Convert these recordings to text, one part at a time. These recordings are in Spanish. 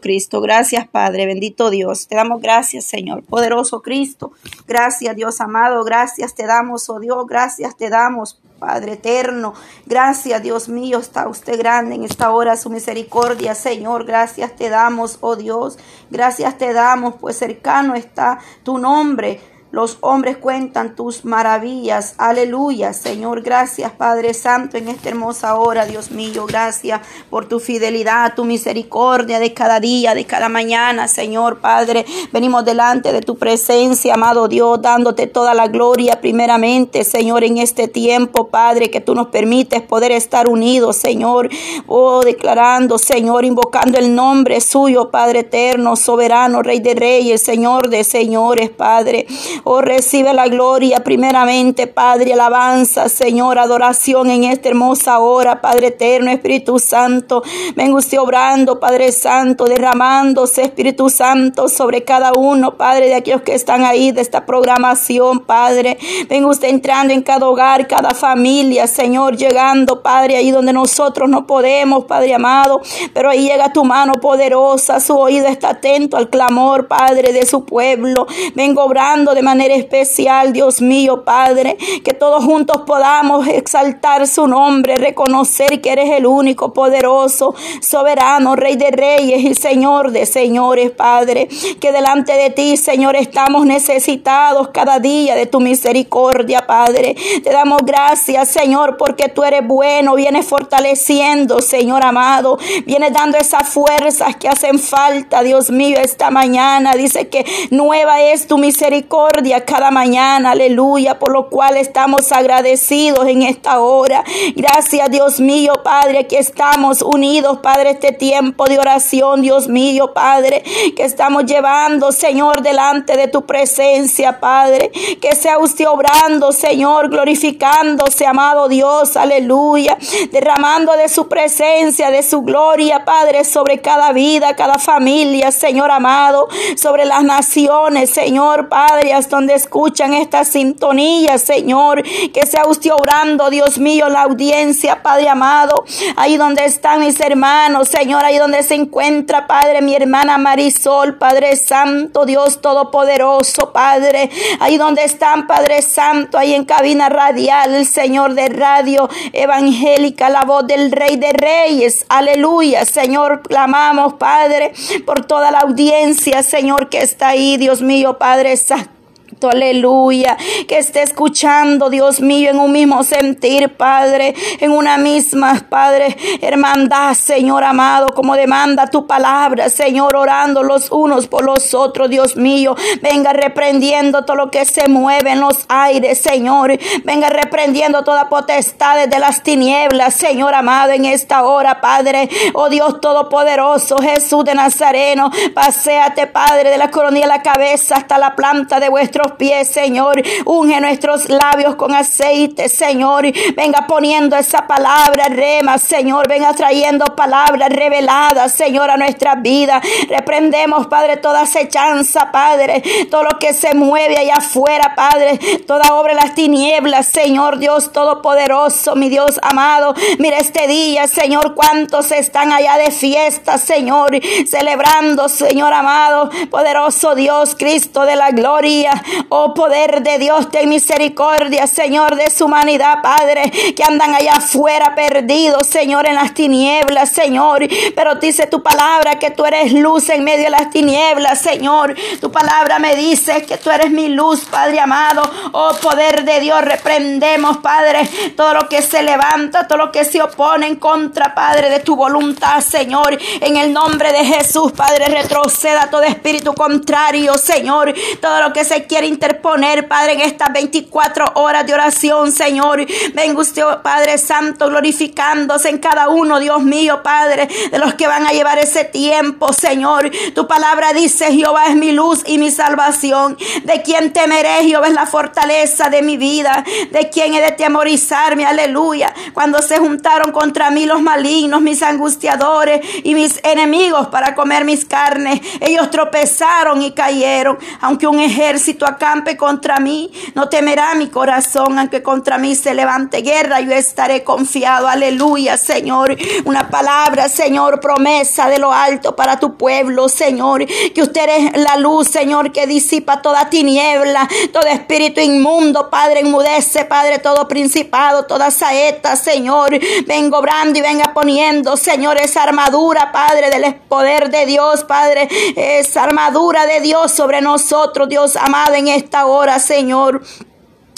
Cristo, gracias Padre, bendito Dios, te damos gracias Señor, poderoso Cristo, gracias Dios amado, gracias te damos, oh Dios, gracias te damos Padre eterno, gracias Dios mío, está usted grande en esta hora, su misericordia Señor, gracias te damos, oh Dios, gracias te damos, pues cercano está tu nombre, los hombres cuentan tus maravillas. Aleluya, Señor. Gracias, Padre Santo, en esta hermosa hora, Dios mío. Gracias por tu fidelidad, tu misericordia de cada día, de cada mañana, Señor Padre. Venimos delante de tu presencia, amado Dios, dándote toda la gloria primeramente, Señor, en este tiempo, Padre, que tú nos permites poder estar unidos, Señor. Oh, declarando, Señor, invocando el nombre suyo, Padre eterno, soberano, Rey de Reyes, Señor de señores, Padre. Oh, recibe la gloria primeramente, Padre, alabanza, Señor, adoración en esta hermosa hora, Padre eterno, Espíritu Santo. Venga usted obrando, Padre Santo, derramándose, Espíritu Santo, sobre cada uno, Padre, de aquellos que están ahí de esta programación, Padre. Venga usted entrando en cada hogar, cada familia, Señor, llegando, Padre, ahí donde nosotros no podemos, Padre amado, pero ahí llega tu mano poderosa, su oído está atento al clamor, Padre, de su pueblo. Vengo obrando de manera especial, Dios mío, Padre, que todos juntos podamos exaltar su nombre, reconocer que eres el único poderoso, soberano, Rey de reyes y Señor de señores, Padre, que delante de ti, Señor, estamos necesitados cada día de tu misericordia, Padre. Te damos gracias, Señor, porque tú eres bueno, vienes fortaleciendo, Señor amado, vienes dando esas fuerzas que hacen falta, Dios mío, esta mañana. Dice que nueva es tu misericordia cada mañana, aleluya, por lo cual estamos agradecidos en esta hora. Gracias, Dios mío, Padre, que estamos unidos, Padre, este tiempo de oración, Dios mío, Padre, que estamos llevando, Señor, delante de tu presencia, Padre, que sea usted obrando, Señor, glorificándose, amado Dios, aleluya, derramando de su presencia, de su gloria, Padre, sobre cada vida, cada familia, Señor amado, sobre las naciones, Señor, Padre, donde escuchan esta sintonía, Señor. Que sea usted orando, Dios mío, la audiencia, Padre amado. Ahí donde están mis hermanos, Señor. Ahí donde se encuentra, Padre, mi hermana Marisol, Padre Santo, Dios Todopoderoso, Padre. Ahí donde están, Padre Santo, ahí en cabina radial, el Señor de radio evangélica, la voz del Rey de Reyes. Aleluya, Señor. Clamamos, Padre, por toda la audiencia, Señor, que está ahí, Dios mío, Padre Santo aleluya, que esté escuchando, Dios mío, en un mismo sentir, Padre, en una misma, Padre, hermandad, Señor amado, como demanda tu palabra, Señor, orando los unos por los otros, Dios mío, venga reprendiendo todo lo que se mueve en los aires, Señor, venga reprendiendo toda potestad de las tinieblas, Señor amado, en esta hora, Padre, oh Dios Todopoderoso, Jesús de Nazareno, paséate, Padre, de la coronilla de la cabeza hasta la planta de vuestros pies, Señor. Unge nuestros labios con aceite, Señor. Venga poniendo esa palabra rema, Señor. Venga trayendo palabras reveladas, Señor, a nuestra vida. Reprendemos, Padre, toda acechanza, Padre. Todo lo que se mueve allá afuera, Padre. Toda obra de las tinieblas, Señor Dios Todopoderoso, mi Dios amado. Mira este día, Señor, cuántos están allá de fiesta, Señor. Celebrando, Señor amado, poderoso Dios, Cristo de la gloria. Oh poder de Dios, ten misericordia, Señor, de su humanidad, Padre, que andan allá afuera perdidos, Señor, en las tinieblas, Señor. Pero dice tu palabra que tú eres luz en medio de las tinieblas, Señor. Tu palabra me dice que tú eres mi luz, Padre amado. Oh poder de Dios, reprendemos, Padre, todo lo que se levanta, todo lo que se opone en contra, Padre, de tu voluntad, Señor. En el nombre de Jesús, Padre, retroceda todo espíritu contrario, Señor. Todo lo que se quiere interponer, Padre, en estas 24 horas de oración, Señor. Venga usted, Padre Santo, glorificándose en cada uno, Dios mío, Padre, de los que van a llevar ese tiempo, Señor. Tu palabra dice, Jehová es mi luz y mi salvación. ¿De quién temeré? Jehová es la fortaleza de mi vida. ¿De quién he de temorizarme? Aleluya. Cuando se juntaron contra mí los malignos, mis angustiadores y mis enemigos para comer mis carnes, ellos tropezaron y cayeron. Aunque un ejército acampe contra mí, no temerá mi corazón, aunque contra mí se levante guerra, yo estaré confiado. Aleluya, Señor. Una palabra, Señor, promesa de lo alto para tu pueblo, Señor. Que usted es la luz, Señor, que disipa toda tiniebla, todo espíritu inmundo, Padre, enmudece, Padre, todo principado, toda saeta, Señor. Vengo obrando y venga poniendo, Señor, esa armadura, Padre, del poder de Dios, Padre, esa armadura de Dios sobre nosotros, Dios amado, en esta hora, Señor.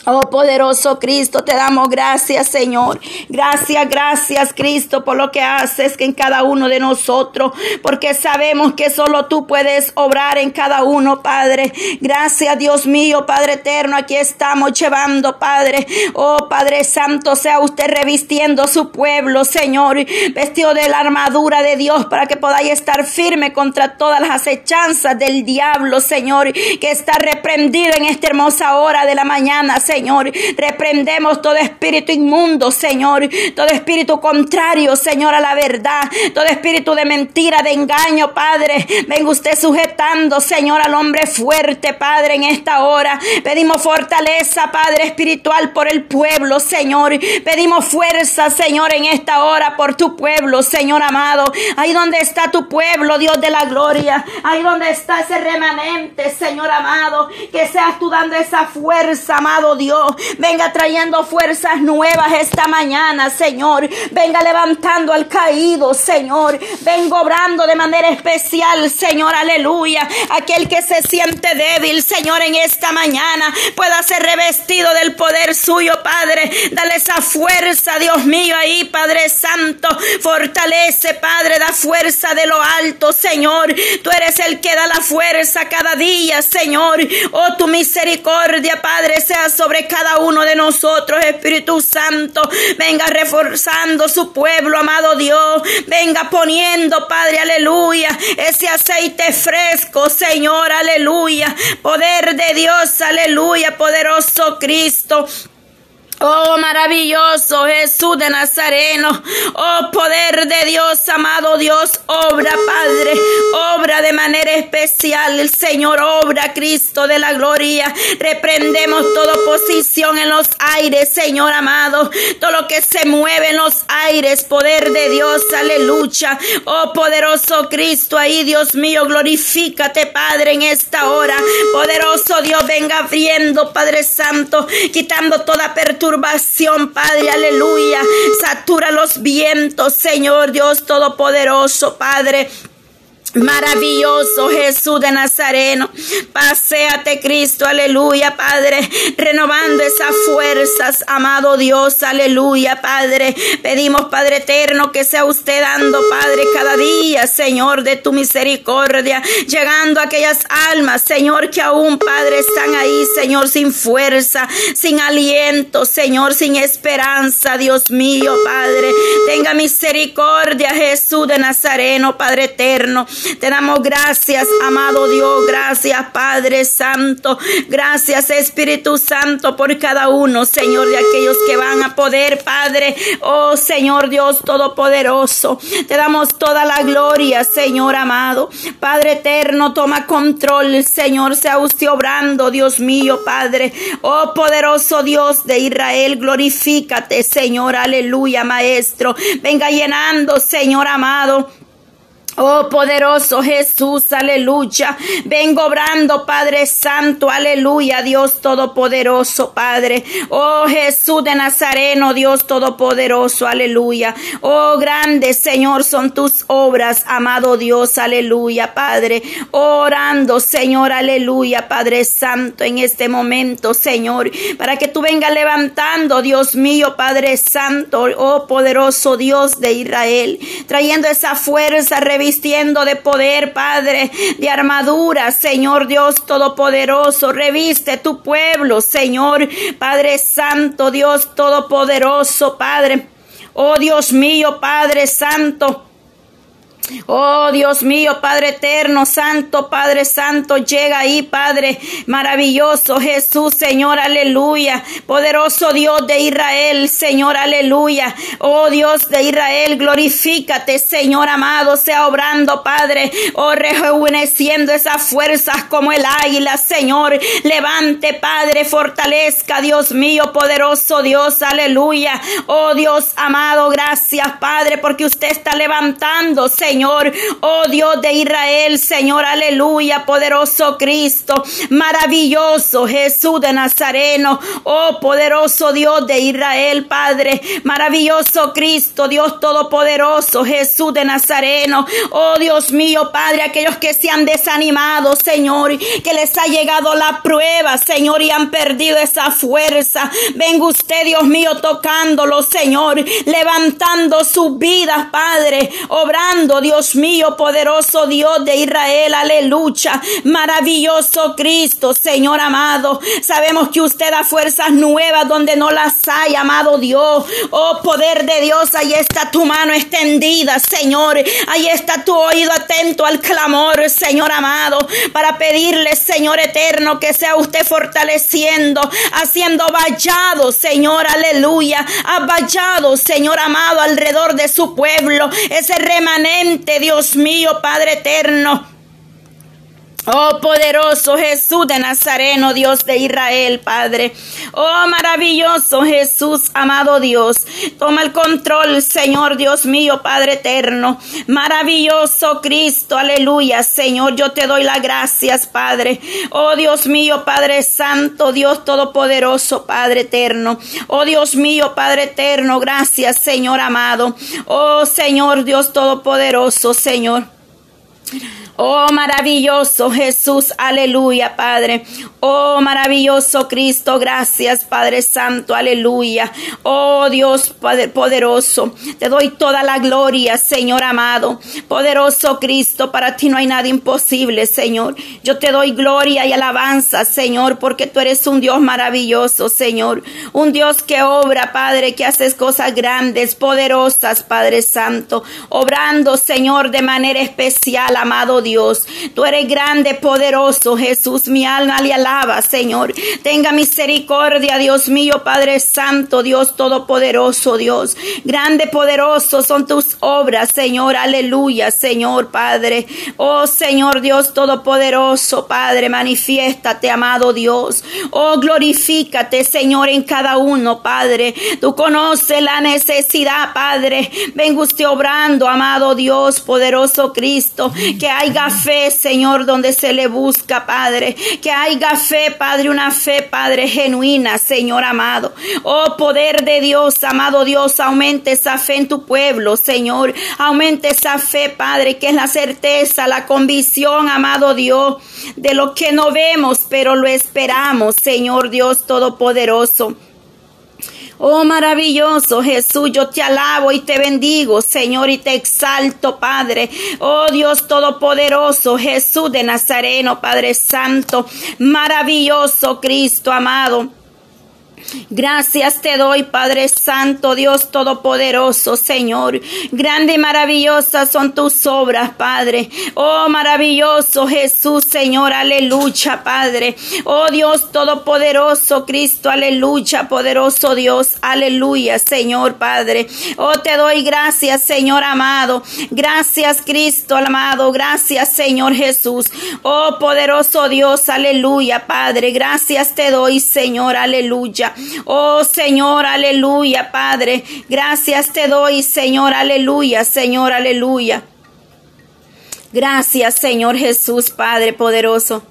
Oh poderoso Cristo, te damos gracias, Señor. Gracias, gracias, Cristo, por lo que haces en cada uno de nosotros, porque sabemos que solo tú puedes obrar en cada uno, Padre. Gracias, Dios mío, Padre eterno, aquí estamos llevando, Padre. Oh Padre Santo, sea usted revistiendo su pueblo, Señor, vestido de la armadura de Dios para que podáis estar firme contra todas las acechanzas del diablo, Señor, que está reprendido en esta hermosa hora de la mañana, Señor. Señor. Reprendemos todo espíritu inmundo, Señor. Todo espíritu contrario, Señor, a la verdad. Todo espíritu de mentira, de engaño, Padre. Venga usted sujetando, Señor, al hombre fuerte, Padre, en esta hora. Pedimos fortaleza, Padre, espiritual por el pueblo, Señor. Pedimos fuerza, Señor, en esta hora por tu pueblo, Señor amado. Ahí donde está tu pueblo, Dios de la gloria. Ahí donde está ese remanente, Señor amado. Que seas tú dando esa fuerza, amado Dios Dios. Venga trayendo fuerzas nuevas esta mañana, Señor. Venga levantando al caído, Señor. Vengo obrando de manera especial, Señor. Aleluya. Aquel que se siente débil, Señor, en esta mañana pueda ser revestido del poder suyo, Padre. Dale esa fuerza, Dios mío, ahí, Padre Santo. Fortalece, Padre, da fuerza de lo alto, Señor. Tú eres el que da la fuerza cada día, Señor. Oh, tu misericordia, Padre, sea sobre cada uno de nosotros, Espíritu Santo. Venga reforzando su pueblo, amado Dios. Venga poniendo, Padre, aleluya, ese aceite fresco, Señor, aleluya. Poder de Dios, aleluya, poderoso Cristo. Oh, maravilloso Jesús de Nazareno. Oh, poder de Dios, amado Dios, obra, Padre. Obra de manera especial. El Señor obra, Cristo de la gloria. Reprendemos toda oposición en los aires, Señor amado. Todo lo que se mueve en los aires, poder de Dios, aleluya. Oh, poderoso Cristo, ahí, Dios mío, glorifícate, Padre, en esta hora. Poderoso Dios, venga abriendo, Padre Santo, quitando toda Padre, aleluya. Satura los vientos, Señor Dios Todopoderoso, Padre. Maravilloso Jesús de Nazareno, paséate Cristo, aleluya Padre, renovando esas fuerzas, amado Dios, aleluya Padre. Pedimos Padre eterno que sea usted dando Padre cada día, Señor, de tu misericordia, llegando a aquellas almas, Señor, que aún Padre están ahí, Señor, sin fuerza, sin aliento, Señor, sin esperanza, Dios mío, Padre. Tenga misericordia Jesús de Nazareno, Padre eterno. Te damos gracias, amado Dios. Gracias, Padre Santo. Gracias, Espíritu Santo, por cada uno, Señor, de aquellos que van a poder, Padre. Oh, Señor Dios Todopoderoso. Te damos toda la gloria, Señor amado. Padre eterno, toma control, Señor. Sea usted obrando, Dios mío, Padre. Oh, poderoso Dios de Israel, glorifícate, Señor. Aleluya, Maestro. Venga llenando, Señor amado Oh poderoso Jesús, aleluya. Vengo obrando, Padre Santo, aleluya, Dios Todopoderoso, Padre. Oh Jesús de Nazareno, Dios Todopoderoso, aleluya. Oh grande Señor son tus obras, amado Dios, aleluya, Padre. Orando, Señor, aleluya, Padre Santo, en este momento, Señor, para que tú vengas levantando, Dios mío, Padre Santo, oh poderoso Dios de Israel, trayendo esa fuerza, vistiendo de poder, Padre, de armadura, Señor Dios Todopoderoso. Reviste tu pueblo, Señor, Padre Santo, Dios Todopoderoso, Padre. Oh Dios mío, Padre Santo. Oh Dios mío, Padre eterno, Santo, Padre Santo, llega ahí, Padre maravilloso, Jesús, Señor, aleluya. Poderoso Dios de Israel, Señor, aleluya. Oh Dios de Israel, glorifícate, Señor amado, sea obrando, Padre. Oh, rejuveneciendo esas fuerzas como el águila, Señor. Levante, Padre, fortalezca, Dios mío, poderoso Dios, aleluya. Oh Dios amado, gracias, Padre, porque usted está levantando, Señor Señor. Oh Dios de Israel, Señor, aleluya, poderoso Cristo, maravilloso Jesús de Nazareno. Oh poderoso Dios de Israel, Padre, maravilloso Cristo, Dios todopoderoso, Jesús de Nazareno. Oh Dios mío, Padre, aquellos que se han desanimado, Señor, que les ha llegado la prueba, Señor, y han perdido esa fuerza. Venga usted, Dios mío, tocándolo, Señor, levantando sus vidas, Padre, obrando, Dios mío, poderoso Dios de Israel, aleluya, maravilloso Cristo, Señor amado. Sabemos que usted da fuerzas nuevas donde no las hay, amado Dios. Oh, poder de Dios, ahí está tu mano extendida, Señor. Ahí está tu oído atento al clamor, Señor amado, para pedirle, Señor eterno, que sea usted fortaleciendo, haciendo vallado, Señor, aleluya, vallado, Señor amado, alrededor de su pueblo, ese remanente Dios mío, Padre eterno. Oh poderoso Jesús de Nazareno, Dios de Israel, Padre. Oh maravilloso Jesús, amado Dios. Toma el control, Señor Dios mío, Padre eterno. Maravilloso Cristo, aleluya. Señor, yo te doy las gracias, Padre. Oh Dios mío, Padre Santo, Dios Todopoderoso, Padre eterno. Oh Dios mío, Padre eterno, gracias, Señor amado. Oh Señor, Dios Todopoderoso, Señor. Oh maravilloso Jesús, aleluya, Padre. Oh maravilloso Cristo, gracias, Padre Santo, aleluya. Oh Dios poderoso, te doy toda la gloria, Señor amado. Poderoso Cristo, para ti no hay nada imposible, Señor. Yo te doy gloria y alabanza, Señor, porque tú eres un Dios maravilloso, Señor. Un Dios que obra, Padre, que haces cosas grandes, poderosas, Padre Santo. Obrando, Señor, de manera especial, amado Dios. Tú eres grande, poderoso, Jesús. Mi alma le alaba, Señor. Tenga misericordia, Dios mío, Padre Santo, Dios Todopoderoso, Dios. Grande, poderoso son tus obras, Señor. Aleluya, Señor, Padre. Oh, Señor Dios Todopoderoso, Padre, manifiéstate, amado Dios. Oh, glorifícate, Señor, en cada uno, Padre. Tú conoces la necesidad, Padre. Venga usted obrando, amado Dios, poderoso Cristo. Que hay haya fe, Señor, donde se le busca, Padre. Que haya fe, Padre, una fe, Padre, genuina, Señor amado. Oh, poder de Dios, amado Dios, aumente esa fe en tu pueblo, Señor. Aumente esa fe, Padre, que es la certeza, la convicción, amado Dios, de lo que no vemos, pero lo esperamos, Señor Dios Todopoderoso. Oh maravilloso Jesús, yo te alabo y te bendigo, Señor, y te exalto, Padre. Oh Dios Todopoderoso, Jesús de Nazareno, Padre Santo, maravilloso Cristo amado. Gracias te doy, Padre Santo, Dios Todopoderoso, Señor. Grande y maravillosas son tus obras, Padre. Oh, maravilloso Jesús, Señor, aleluya, Padre. Oh, Dios Todopoderoso, Cristo, aleluya, poderoso Dios, aleluya, Señor, Padre. Oh, te doy gracias, Señor amado. Gracias, Cristo, amado. Gracias, Señor Jesús. Oh, poderoso Dios, aleluya, Padre. Gracias te doy, Señor, aleluya. Oh Señor, aleluya, Padre. Gracias te doy, Señor, aleluya, Señor, aleluya. Gracias, Señor Jesús, Padre poderoso.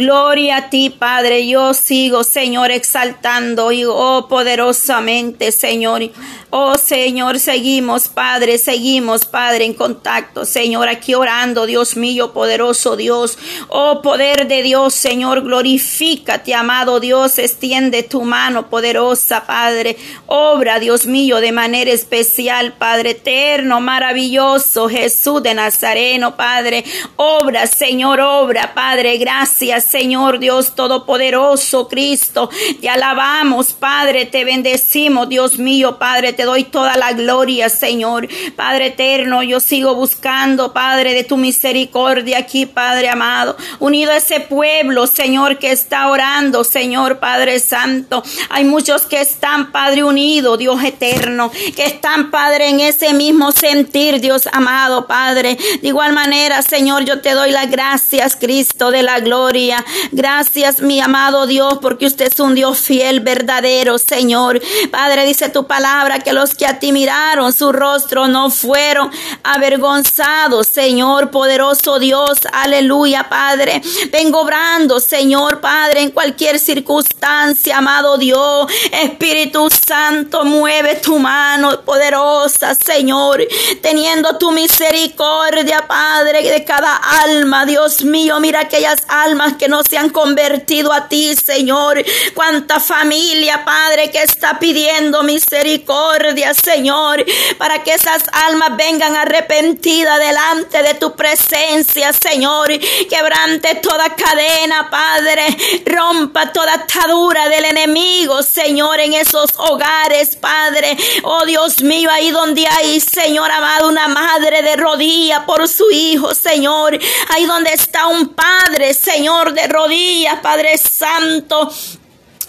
Gloria a ti, Padre. Yo sigo, Señor, exaltando y oh poderosamente, Señor. Oh Señor, seguimos, Padre, seguimos, Padre, en contacto, Señor, aquí orando, Dios mío, poderoso Dios. Oh poder de Dios, Señor, glorifícate, amado Dios, extiende tu mano poderosa, Padre. Obra, Dios mío, de manera especial, Padre eterno, maravilloso, Jesús de Nazareno, Padre. Obra, Señor, obra, Padre. Gracias, Señor Dios Todopoderoso, Cristo. Te alabamos, Padre, te bendecimos, Dios mío, Padre, te doy toda la gloria, Señor. Padre eterno, yo sigo buscando, Padre, de tu misericordia aquí, Padre amado. Unido a ese pueblo, Señor, que está orando, Señor, Padre Santo. Hay muchos que están, Padre, unidos, Dios eterno, que están, Padre, en ese mismo sentir, Dios amado, Padre. De igual manera, Señor, yo te doy las gracias, Cristo de la gloria. Gracias, mi amado Dios, porque usted es un Dios fiel, verdadero, Señor. Padre, dice tu palabra que los que a ti miraron su rostro no fueron avergonzados, Señor, poderoso Dios. Aleluya, Padre. Vengo obrando, Señor, Padre, en cualquier circunstancia, amado Dios. Espíritu Santo, mueve tu mano poderosa, Señor, teniendo tu misericordia, Padre, de cada alma, Dios mío. Mira aquellas almas que no se han convertido a ti, Señor. Cuánta familia, Padre, que está pidiendo misericordia, Señor, para que esas almas vengan arrepentidas delante de tu presencia, Señor. Quebrante toda cadena, Padre. Rompa toda atadura del enemigo, Señor, en esos hogares, Padre. Oh Dios mío, ahí donde hay, Señor amado, una madre de rodillas por su hijo, Señor. Ahí donde está un padre, Señor, de rodillas, Padre Santo.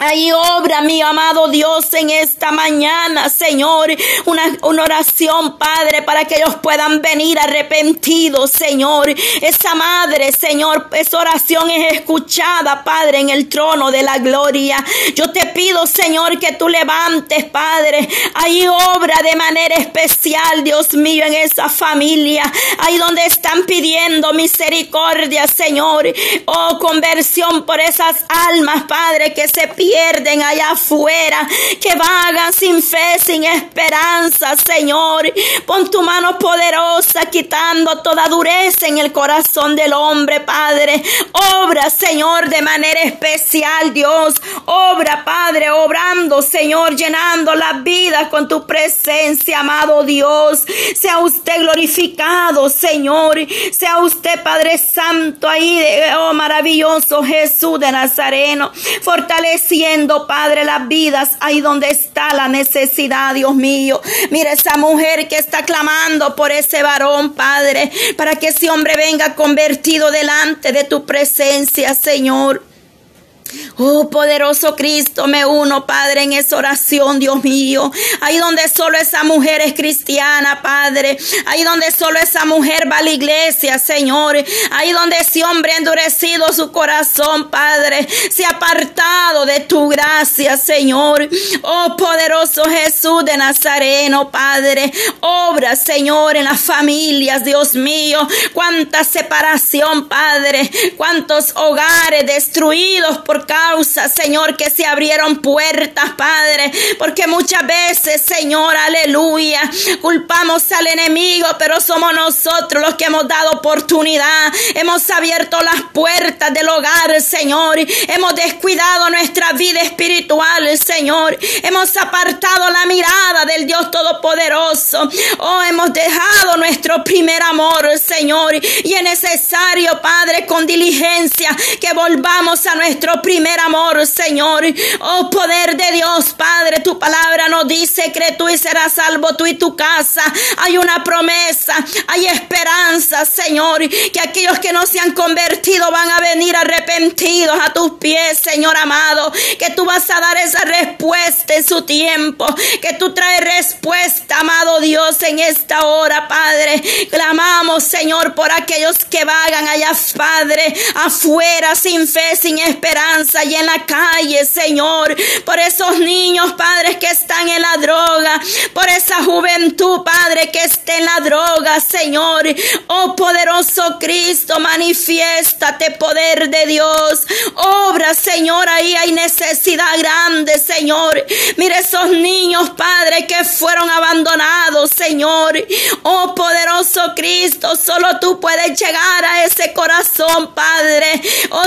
Ahí obra, mi amado Dios, en esta mañana, Señor, una, oración, Padre, para que ellos puedan venir arrepentidos, Señor. Esa madre, Señor, esa oración es escuchada, Padre, en el trono de la gloria. Yo te pido, Señor, que tú levantes, Padre. Ahí obra de manera especial, Dios mío, en esa familia. Ahí donde están pidiendo misericordia, Señor. Oh, conversión por esas almas, Padre, que se piden pierden allá afuera, que vagan sin fe, sin esperanza, Señor. Pon tu mano poderosa quitando toda dureza en el corazón del hombre, Padre. Obra, Señor, de manera especial, Dios. Obra, Padre, obrando, Señor, llenando las vidas con tu presencia, amado Dios. Sea usted glorificado, Señor. Sea usted, Padre Santo, ahí, oh maravilloso Jesús de Nazareno, Padre, las vidas ahí donde está la necesidad, Dios mío. Mira esa mujer que está clamando por ese varón, Padre, para que ese hombre venga convertido delante de tu presencia, Señor. Oh, poderoso Cristo, me uno, Padre, en esa oración, Dios mío. Ahí donde solo esa mujer es cristiana, Padre. Ahí donde solo esa mujer va a la iglesia, Señor. Ahí donde ese hombre ha endurecido su corazón, Padre. Se ha apartado de tu gracia, Señor. Oh, poderoso Jesús de Nazareno, Padre. Obra, Señor, en las familias, Dios mío. Cuánta separación, Padre. Cuántos hogares destruidos por causa, Señor, que se abrieron puertas, Padre, porque muchas veces, Señor, aleluya, culpamos al enemigo, pero somos nosotros los que hemos dado oportunidad, hemos abierto las puertas del hogar, Señor, hemos descuidado nuestra vida espiritual, Señor, hemos apartado la mirada del Dios Todopoderoso, oh, hemos dejado nuestro primer amor, Señor, y es necesario, Padre, con diligencia, que volvamos a nuestro primer primer amor, Señor. Oh poder de Dios, Padre, tu palabra nos dice que tú y serás salvo tú y tu casa. Hay una promesa, hay esperanza, Señor, que aquellos que no se han convertido van a venir arrepentidos a tus pies, Señor amado, que tú vas a dar esa respuesta en su tiempo, que tú traes respuesta, amado Dios, en esta hora, Padre. Clamamos, Señor, por aquellos que vagan allá, Padre, afuera, sin fe, sin esperanza y en la calle, Señor, por esos niños, padres que están en la droga, por esa juventud, Padre, que está en la droga, Señor. Oh poderoso Cristo, manifiéstate, poder de Dios. Obra, Señor, ahí hay necesidad grande, Señor. Mira esos niños, Padre, que fueron abandonados, Señor. Oh poderoso Cristo, solo tú puedes llegar a ese corazón, Padre. Oh,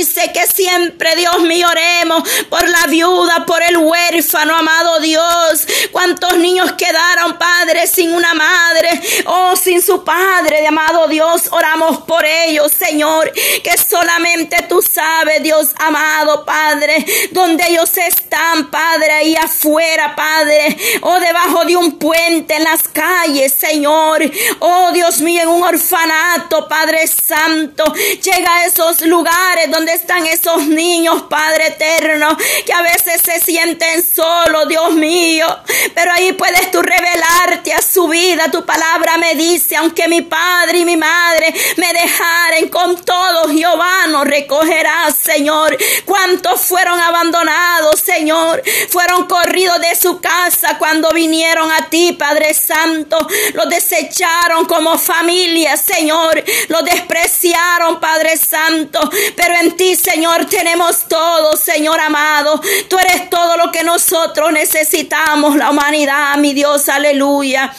dice que siempre, Dios mío, oremos por la viuda, por el huérfano, amado Dios. Cuántos niños quedaron, Padre, sin una madre o sin su padre, amado Dios. Oramos por ellos, Señor, que solamente tú sabes, Dios amado, Padre, donde ellos están, Padre, ahí afuera, Padre, o debajo de un puente en las calles, Señor. Oh, Dios mío, en un orfanato, Padre Santo. Llega a esos lugares donde están esos niños, Padre eterno, que a veces se sienten solos, Dios mío. Pero ahí puedes tú revelarte a su vida. Tu palabra me dice, aunque mi padre y mi madre me dejaren con todo, Jehová nos recogerá, Señor. ¿Cuántos fueron abandonados, Señor? Fueron corridos de su casa cuando vinieron a ti, Padre Santo. Los desecharon como familia, Señor. Los despreciaron, Padre Santo. Pero en ti, Señor, tenemos todo, Señor amado. Tú eres todo lo que nosotros necesitamos, la humanidad, mi Dios, aleluya.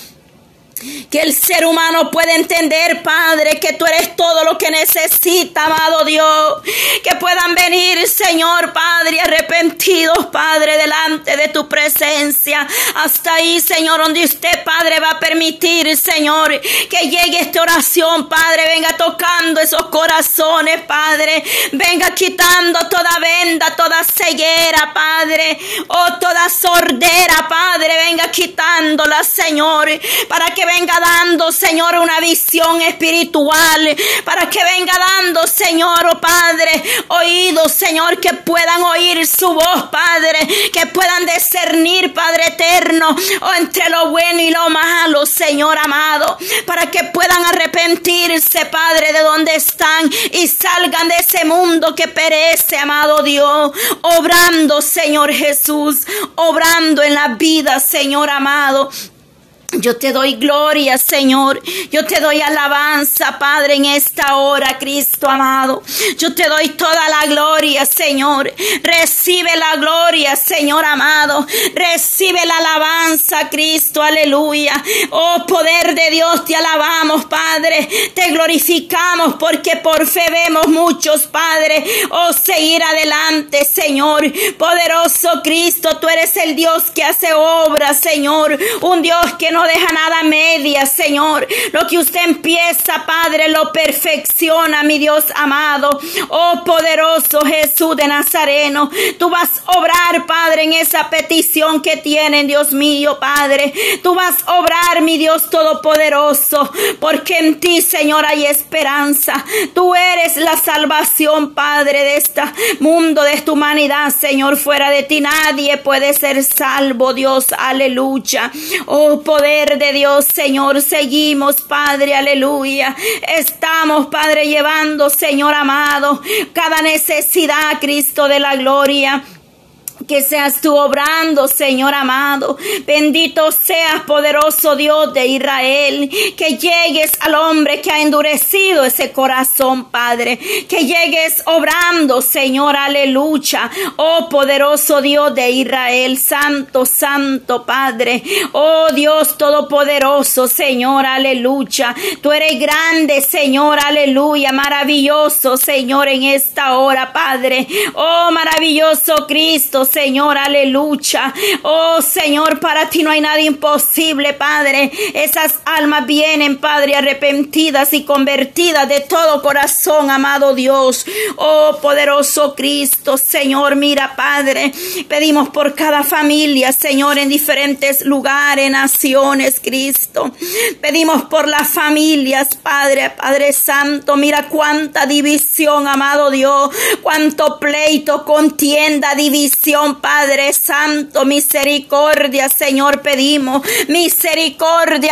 Que el ser humano pueda entender, Padre, que tú eres todo lo que necesita, amado Dios. Que puedan venir, Señor, Padre, arrepentidos, Padre, delante de tu presencia. Hasta ahí, Señor, donde usted, Padre, va a permitir, Señor, que llegue esta oración, Padre. Venga tocando esos corazones, Padre. Venga quitando toda venda, toda ceguera, Padre. Oh, toda sordera, Padre. Venga quitándola, Señor, para que venga dando, Señor, una visión espiritual, para que venga dando, Señor, oh Padre, oídos, Señor, que puedan oír su voz, Padre, que puedan discernir, Padre eterno, oh, entre lo bueno y lo malo, Señor amado, para que puedan arrepentirse, Padre, de donde están y salgan de ese mundo que perece, amado Dios, obrando, Señor Jesús, obrando en la vida, Señor amado, yo te doy gloria, Señor. Yo te doy alabanza, Padre, en esta hora, Cristo amado. Yo te doy toda la gloria, Señor. Recibe la gloria, Señor amado. Recibe la alabanza, Cristo, aleluya. Oh, poder de Dios, te alabamos, Padre. Te glorificamos porque por fe vemos muchos, Padre. Oh, seguir adelante, Señor. Poderoso Cristo, tú eres el Dios que hace obras, Señor. Un Dios que no deja nada media, Señor. Lo que usted empieza, Padre, lo perfecciona, mi Dios amado. Oh poderoso Jesús de Nazareno, tú vas a obrar, Padre, en esa petición que tienen, Dios mío, Padre. Tú vas a obrar, mi Dios todopoderoso, porque en ti, Señor, hay esperanza. Tú eres la salvación, Padre, de este mundo, de esta humanidad, Señor. Fuera de ti nadie puede ser salvo, Dios. Aleluya. Oh, poder de Dios, Señor. Seguimos, Padre, aleluya. Estamos, Padre, llevando, Señor amado, cada necesidad, Cristo de la gloria que seas tú obrando, Señor amado. Bendito seas, poderoso Dios de Israel, que llegues al hombre que ha endurecido ese corazón, Padre. Que llegues obrando, Señor, aleluya. Oh, poderoso Dios de Israel, santo, santo, Padre. Oh, Dios todopoderoso, Señor, aleluya. Tú eres grande, Señor, aleluya. Maravilloso, Señor, en esta hora, Padre. Oh, maravilloso Cristo, Señor, aleluya. Oh Señor, para ti no hay nada imposible, Padre. Esas almas vienen, Padre, arrepentidas y convertidas de todo corazón, amado Dios. Oh poderoso Cristo, Señor, mira, Padre. Pedimos por cada familia, Señor, en diferentes lugares, naciones, Cristo. Pedimos por las familias, Padre, Padre Santo. Mira cuánta división, amado Dios. Cuánto pleito, contienda, división Padre Santo, misericordia, Señor, pedimos misericordia,